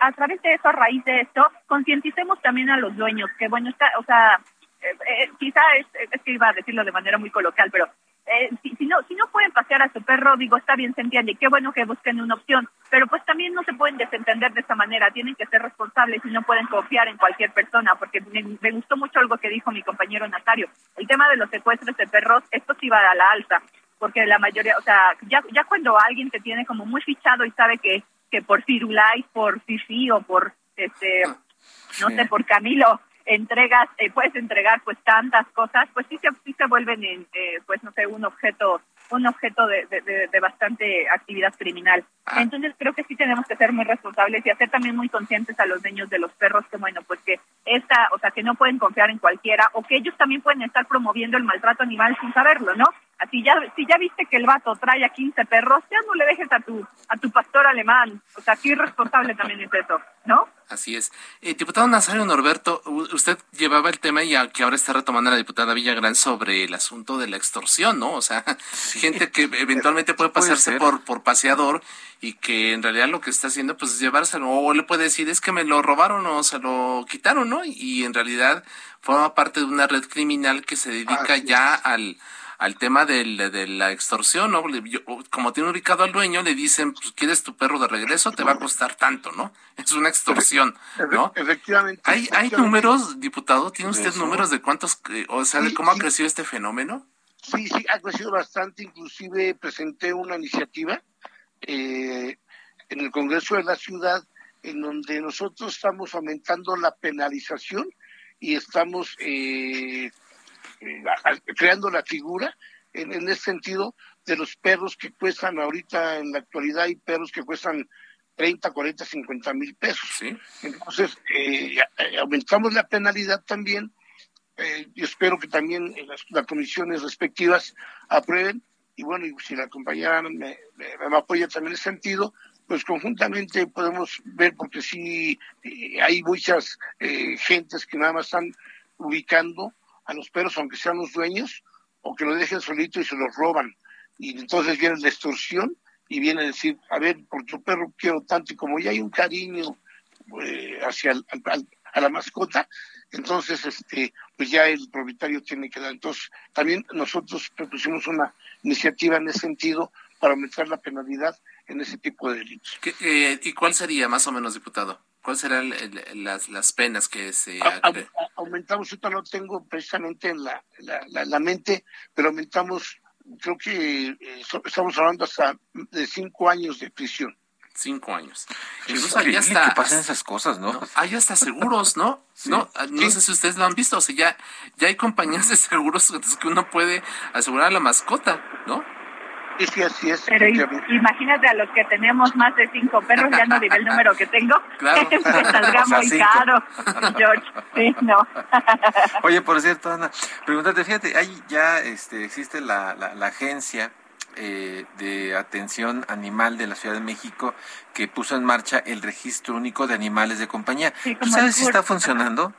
Speaker 7: a, través de eso, a raíz de esto, concienticemos también a los dueños, que bueno, está, o sea, eh, eh, quizá es, es, que iba a decirlo de manera muy coloquial, pero eh, si, si, no si no pueden pasear a su perro, digo, está bien, se entiende, qué bueno que busquen una opción, pero pues también no se pueden desentender de esa manera, tienen que ser responsables y no pueden confiar en cualquier persona, porque me, me gustó mucho algo que dijo mi compañero Natario, el tema de los secuestros de perros, esto sí va a la alza, porque la mayoría, o sea, ya, ya cuando alguien te tiene como muy fichado y sabe que, que por Firulais, por Fifi o por, este, no sé, por Camilo, entregas, eh, puedes entregar pues tantas cosas, pues sí se, sí se vuelven en, eh, pues no sé, un objeto un objeto de, de, bastante actividad criminal. Ah. Entonces creo que sí tenemos que ser muy responsables y hacer también muy conscientes a los dueños de los perros que bueno, pues que esta, o sea, que no pueden confiar en cualquiera o que ellos también pueden estar promoviendo el maltrato animal sin saberlo, ¿no? Así ya, si ya viste que el vato trae a 15 perros, ya no le dejes a tu, a tu pastor alemán. O sea, qué irresponsable también es eso, ¿no?
Speaker 1: Así es. Eh, diputado Nazario Norberto, usted llevaba el tema y que ahora está retomando la diputada Villagrán sobre el asunto de la extorsión, ¿no? O sea, gente que eventualmente puede pasarse por, por paseador y que en realidad lo que está haciendo pues es llevárselo o le puede decir es que me lo robaron o se lo quitaron, ¿no? Y en realidad forma parte de una red criminal que se dedica ya al al tema del, de la extorsión, ¿no? como tiene ubicado al dueño, le dicen, pues, ¿quieres tu perro de regreso? Te va a costar tanto, ¿no? [laughs] Es una extorsión, ¿no?
Speaker 8: Efectivamente.
Speaker 1: ¿Hay, hay números, diputado? ¿Tiene usted números de cuántos, eh, o sea, de cómo ha crecido este fenómeno?
Speaker 8: Sí, sí, ha crecido bastante. Inclusive presenté una iniciativa eh, en el Congreso de la Ciudad en donde nosotros estamos aumentando la penalización y estamos eh, eh, creando la figura en, en ese sentido de los perros que cuestan ahorita en la actualidad hay perros que cuestan 30, 40, 50 mil pesos. Entonces, eh, eh, aumentamos la penalidad también. Eh, y espero que también las, comisiones respectivas aprueben. Y bueno, y si la compañera me, me, apoya también en ese sentido, pues conjuntamente podemos ver, porque sí hay muchas gentes que nada más están ubicando a los perros, aunque sean los dueños, o que lo dejen solito y se los roban. Y entonces viene la extorsión y viene a decir, a ver, por tu perro quiero tanto, y como ya hay un cariño eh, hacia a la mascota, entonces este pues ya el propietario tiene que dar. Entonces, también nosotros propusimos una iniciativa en ese sentido para aumentar la penalidad en ese tipo de delitos.
Speaker 1: Eh, ¿Y cuál sería más o menos, diputado? ¿Cuáles serán las, las penas que se...
Speaker 8: aumentamos, ahorita no tengo precisamente en la, la, mente, pero aumentamos, creo que eh, estamos hablando hasta de cinco años de prisión.
Speaker 1: Cinco años.
Speaker 2: Incluso hay hasta, que pasen esas cosas, ¿no?
Speaker 1: Hay hasta seguros, ¿no? [laughs] No, no sé si ustedes lo han visto, o sea, ya, ya hay compañías de seguros [laughs] que uno puede asegurar a la mascota, ¿no?
Speaker 8: Sí, así es.
Speaker 7: Pero imagínate a los que tenemos más de cinco perros, ya no diré el número que tengo, [laughs] claro. [laughs] saldrá muy caro, George. Sí, no. [laughs]
Speaker 2: Oye, por cierto, Ana, pregúntate, fíjate, ahí ya este, existe la, la, agencia eh, de atención animal de la Ciudad de México que puso en marcha el registro único de animales de compañía. ¿Tú sabes si está funcionando?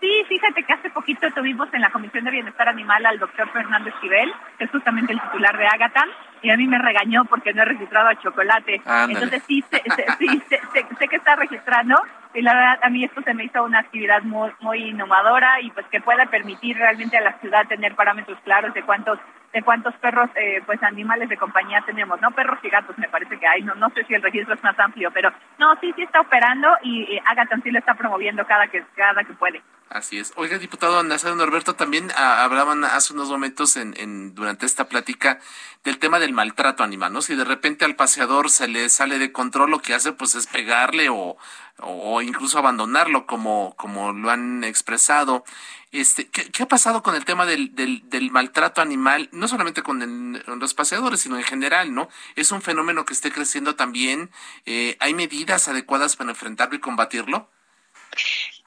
Speaker 7: Sí, fíjate que hace poquito tuvimos en la Comisión de Bienestar Animal al doctor Fernando Esquivel, que es justamente el titular de Agatan, y a mí me regañó porque no he registrado a Chocolate. Entonces sí, sé, sí sé, que está registrando y la verdad a mí esto se me hizo una actividad muy, muy innovadora y pues que pueda permitir realmente a la ciudad tener parámetros claros de cuántos de cuántos perros, eh, pues animales de compañía tenemos, ¿no? Perros y gatos me parece que hay, no, no sé si el registro es más amplio, pero no, sí, sí está operando y, y sí lo está promoviendo cada que, cada que puede.
Speaker 1: Así es. Oiga, diputado Nazario Norberto, también ah, hablaban hace unos momentos en, en, durante esta plática del tema del maltrato animal, ¿no? Si de repente al paseador se le sale de control, lo que hace pues es pegarle o, o incluso abandonarlo como, como lo han expresado. Este, ¿qué, ha pasado con el tema del, del, maltrato animal? No solamente con los paseadores, sino en general, ¿no? Es un fenómeno que esté creciendo también. Eh, ¿Hay medidas adecuadas para enfrentarlo y combatirlo?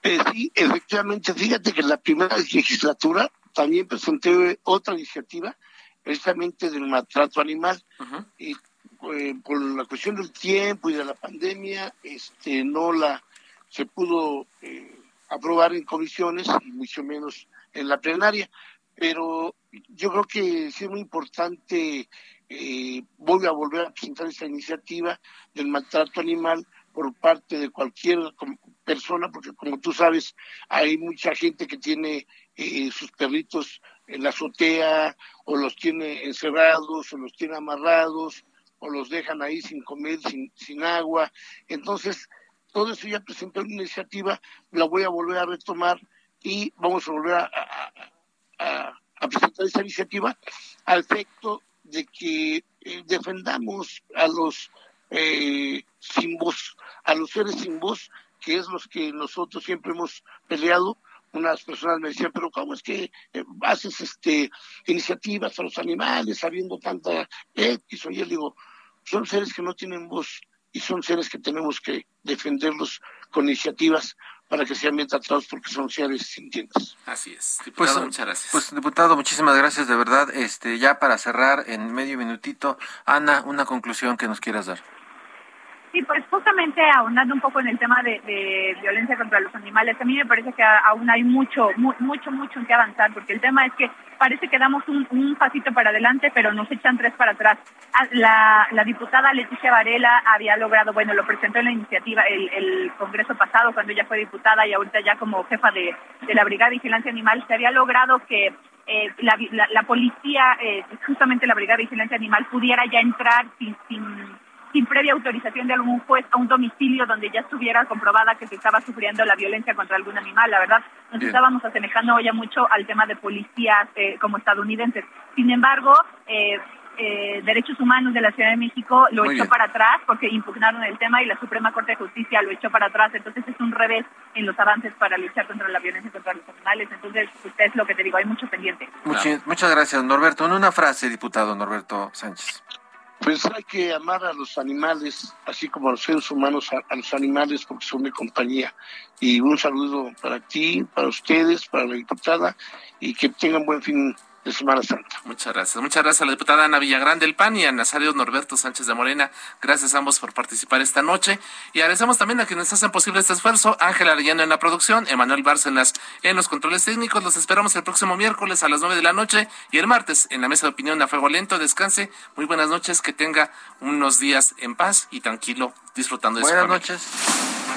Speaker 8: Eh, sí, efectivamente. Fíjate que en la primera legislatura también presenté otra iniciativa precisamente del maltrato animal. Y eh, por la cuestión del tiempo y de la pandemia, este, no la se pudo eh, aprobar en comisiones y mucho menos en la plenaria. Pero yo creo que sí es muy importante, eh, voy a volver a presentar esta iniciativa del maltrato animal por parte de cualquier persona, porque como tú sabes, hay mucha gente que tiene eh, sus perritos en la azotea, o los tiene encerrados, o los tiene amarrados, o los dejan ahí sin comer, sin, sin agua. Entonces, todo eso ya presenté una iniciativa, la voy a volver a retomar y vamos a volver a, presentar esa iniciativa al efecto de que eh, defendamos a los eh, sin voz, a los seres sin voz que es los que nosotros siempre hemos peleado, unas personas me decían, pero ¿cómo es que eh, haces este iniciativas a los animales sabiendo tanta X o Y? digo, son seres que no tienen voz y son seres que tenemos que defenderlos con iniciativas para que sean bien tratados porque son seres sintientes.
Speaker 1: Así es. Diputado,
Speaker 2: pues,
Speaker 1: muchas gracias.
Speaker 2: Pues diputado, muchísimas gracias de verdad. Este, ya para cerrar en medio minutito, Ana, una conclusión que nos quieras dar.
Speaker 7: Sí, pues justamente ahondando un poco en el tema de, violencia contra los animales, a mí me parece que aún hay mucho, mucho, mucho en que avanzar, porque el tema es que parece que damos un, pasito para adelante, pero nos echan tres para atrás. Ah, la, diputada Leticia Varela había logrado, bueno, lo presentó en la iniciativa el, Congreso pasado, cuando ella fue diputada y ahorita ya como jefa de, la Brigada de Vigilancia Animal, se había logrado que eh, la, policía, eh, justamente la Brigada de Vigilancia Animal, pudiera ya entrar sin sin previa autorización de algún juez a un domicilio donde ya estuviera comprobada que se estaba sufriendo la violencia contra algún animal. La verdad, nos estábamos asemejando ya mucho al tema de policías eh, como estadounidenses. Sin embargo, eh, eh, Derechos Humanos de la Ciudad de México lo echó para atrás porque impugnaron el tema y la Suprema Corte de Justicia lo echó para atrás. Entonces es un revés en los avances para luchar contra la violencia contra los animales. Entonces, usted es lo que te digo, hay mucho pendiente.
Speaker 2: muchas gracias, Norberto. En una frase, diputado Norberto Sánchez.
Speaker 8: Pues hay que amar a los animales, así como a los seres humanos, a, los animales, porque son de compañía. Y un saludo para ti, para ustedes, para la diputada, y que tengan buen fin de Semana Santa.
Speaker 1: Muchas gracias. Muchas gracias a la diputada Ana Villagrán del PAN y a Nazario Norberto Sánchez de Morena. Gracias a ambos por participar esta noche. Y agradecemos también a quienes hacen posible este esfuerzo. Ángel Arellano en la producción, Emanuel Bárcenas en los controles técnicos. Los esperamos el próximo miércoles a las nueve de la noche y el martes en la mesa de opinión a fuego lento. Descanse. Muy buenas noches. Que tenga unos días en paz y tranquilo disfrutando de
Speaker 2: Buenas noches.